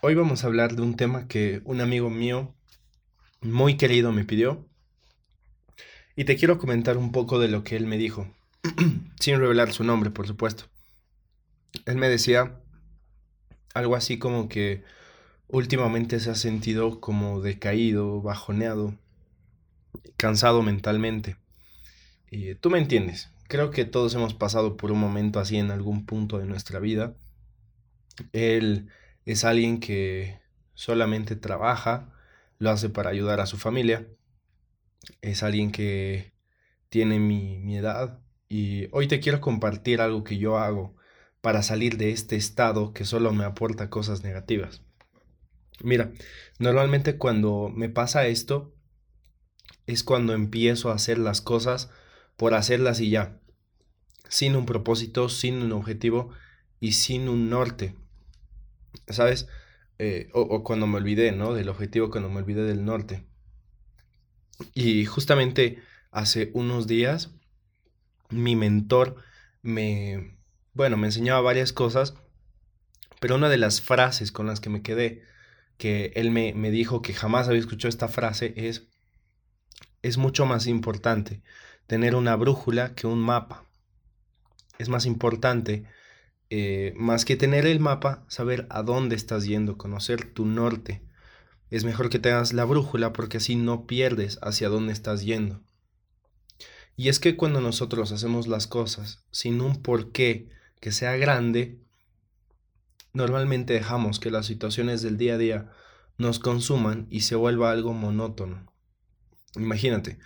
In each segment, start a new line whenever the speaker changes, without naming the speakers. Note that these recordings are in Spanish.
hoy vamos a hablar de un tema que un amigo mío muy querido me pidió. Y te quiero comentar un poco de lo que él me dijo, sin revelar su nombre, por supuesto. Él me decía algo así como que últimamente se ha sentido como decaído, bajoneado, cansado mentalmente. Y tú me entiendes, creo que todos hemos pasado por un momento así en algún punto de nuestra vida. Él es alguien que solamente trabaja, lo hace para ayudar a su familia. Es alguien que tiene mi, mi edad y hoy te quiero compartir algo que yo hago para salir de este estado que solo me aporta cosas negativas. Mira, normalmente cuando me pasa esto es cuando empiezo a hacer las cosas por hacerlas y ya, sin un propósito, sin un objetivo y sin un norte. ¿Sabes? Eh, o, cuando me olvidé, ¿no? Del objetivo, cuando me olvidé del norte. Y justamente hace unos días, mi mentor me, bueno, me enseñaba varias cosas, pero una de las frases con las que me quedé, que él me, me dijo que jamás había escuchado esta frase, es, es mucho más importante tener una brújula que un mapa. Es más importante eh, más que tener el mapa, saber a dónde estás yendo, conocer tu norte. Es mejor que tengas la brújula porque así no pierdes hacia dónde estás yendo. Y es que cuando nosotros hacemos las cosas sin un porqué que sea grande, normalmente dejamos que las situaciones del día a día nos consuman y se vuelva algo monótono. Imagínate,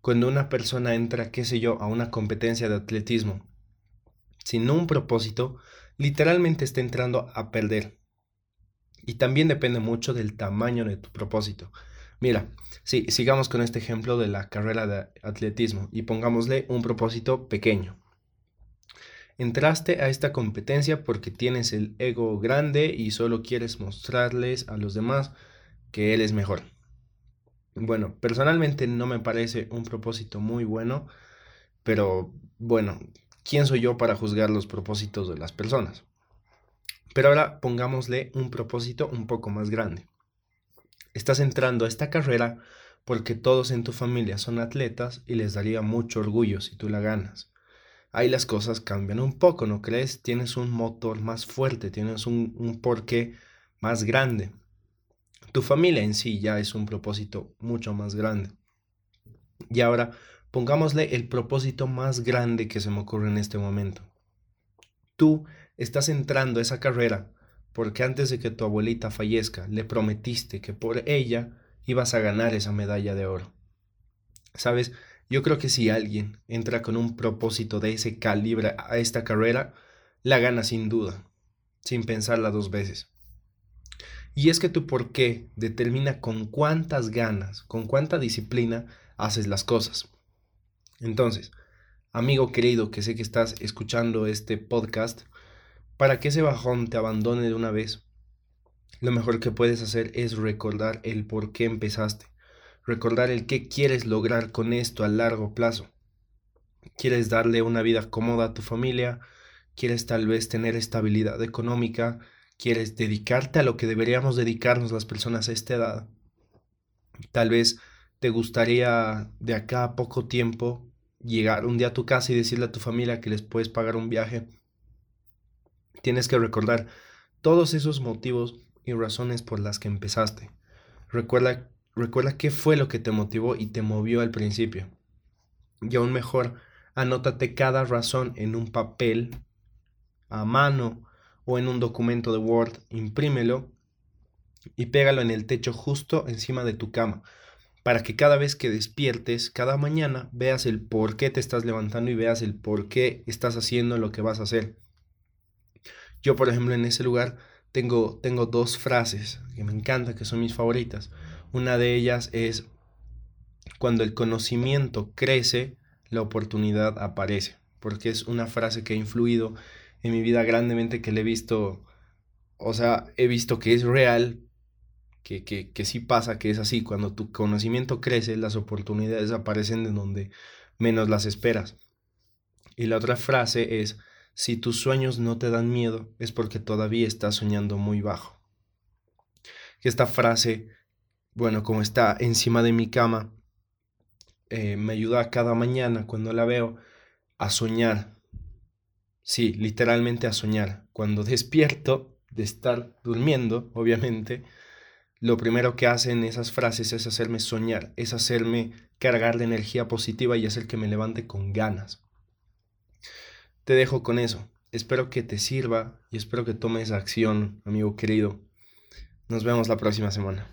cuando una persona entra, qué sé yo, a una competencia de atletismo sin un propósito, literalmente está entrando a perder. Y también depende mucho del tamaño de tu propósito. Mira, si sigamos con este ejemplo de la carrera de atletismo y pongámosle un propósito pequeño. Entraste a esta competencia porque tienes el ego grande y solo quieres mostrarles a los demás que él es mejor. Bueno, personalmente no me parece un propósito muy bueno, pero bueno, ¿quién soy yo para juzgar los propósitos de las personas? Pero ahora pongámosle un propósito un poco más grande. Estás entrando a esta carrera porque todos en tu familia son atletas y les daría mucho orgullo si tú la ganas. Ahí las cosas cambian un poco, ¿no crees? Tienes un motor más fuerte, tienes un, un porqué más grande. Tu familia en sí ya es un propósito mucho más grande. Y ahora Pongámosle el propósito más grande que se me ocurre en este momento. Tú estás entrando a esa carrera porque antes de que tu abuelita fallezca le prometiste que por ella ibas a ganar esa medalla de oro. Sabes, yo creo que si alguien entra con un propósito de ese calibre a esta carrera, la gana sin duda, sin pensarla dos veces. Y es que tu por qué determina con cuántas ganas, con cuánta disciplina haces las cosas. Entonces, amigo querido que sé que estás escuchando este podcast, para que ese bajón te abandone de una vez, lo mejor que puedes hacer es recordar el por qué empezaste, recordar el qué quieres lograr con esto a largo plazo. ¿Quieres darle una vida cómoda a tu familia? ¿Quieres tal vez tener estabilidad económica? ¿Quieres dedicarte a lo que deberíamos dedicarnos las personas a esta edad? Tal vez te gustaría de acá a poco tiempo llegar un día a tu casa y decirle a tu familia que les puedes pagar un viaje, tienes que recordar todos esos motivos y razones por las que empezaste. Recuerda, recuerda qué fue lo que te motivó y te movió al principio. Y aún mejor, anótate cada razón en un papel, a mano o en un documento de Word, imprímelo y pégalo en el techo justo encima de tu cama para que cada vez que despiertes, cada mañana, veas el por qué te estás levantando y veas el por qué estás haciendo lo que vas a hacer. Yo, por ejemplo, en ese lugar tengo, tengo dos frases que me encantan, que son mis favoritas. Una de ellas es, cuando el conocimiento crece, la oportunidad aparece, porque es una frase que ha influido en mi vida grandemente, que le he visto, o sea, he visto que es real, que, que, que sí pasa, que es así, cuando tu conocimiento crece, las oportunidades aparecen de donde menos las esperas. Y la otra frase es, si tus sueños no te dan miedo, es porque todavía estás soñando muy bajo. esta frase, bueno, como está encima de mi cama, eh, me ayuda cada mañana cuando la veo a soñar. Sí, literalmente a soñar. Cuando despierto de estar durmiendo, obviamente, lo primero que hacen esas frases es hacerme soñar, es hacerme cargar de energía positiva y hacer que me levante con ganas. Te dejo con eso. Espero que te sirva y espero que tomes acción, amigo querido. Nos vemos la próxima semana.